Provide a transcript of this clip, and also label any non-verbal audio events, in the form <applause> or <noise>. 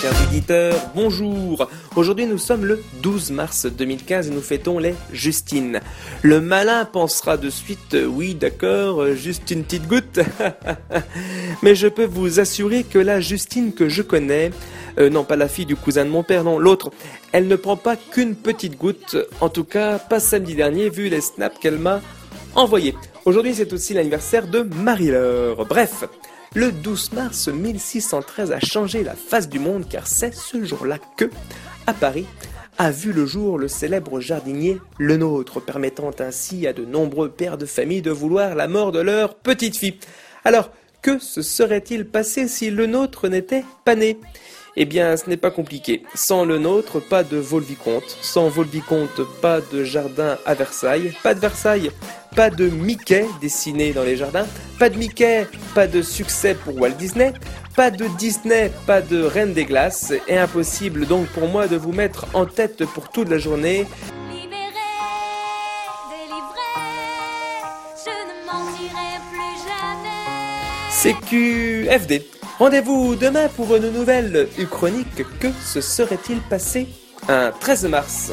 chers auditeurs, bonjour. Aujourd'hui nous sommes le 12 mars 2015 et nous fêtons les Justines. Le malin pensera de suite, oui d'accord, juste une petite goutte. <laughs> Mais je peux vous assurer que la Justine que je connais, euh, non pas la fille du cousin de mon père, non l'autre, elle ne prend pas qu'une petite goutte, en tout cas pas samedi dernier vu les snaps qu'elle m'a envoyés. Aujourd'hui c'est aussi l'anniversaire de Marie-Laure. Bref. Le 12 mars 1613 a changé la face du monde car c'est ce jour-là que, à Paris, a vu le jour le célèbre jardinier Le Nôtre, permettant ainsi à de nombreux pères de famille de vouloir la mort de leur petite fille. Alors, que se serait-il passé si Le Nôtre n'était pas né? Eh bien, ce n'est pas compliqué. Sans le nôtre, pas de Volvicomte. Sans Volvicomte, pas de jardin à Versailles. Pas de Versailles, pas de Mickey dessiné dans les jardins. Pas de Mickey, pas de succès pour Walt Disney. Pas de Disney, pas de Reine des Glaces. Et impossible donc pour moi de vous mettre en tête pour toute la journée. CQFD. Rendez-vous demain pour une nouvelle Uchronique. Que se serait-il passé? Un 13 mars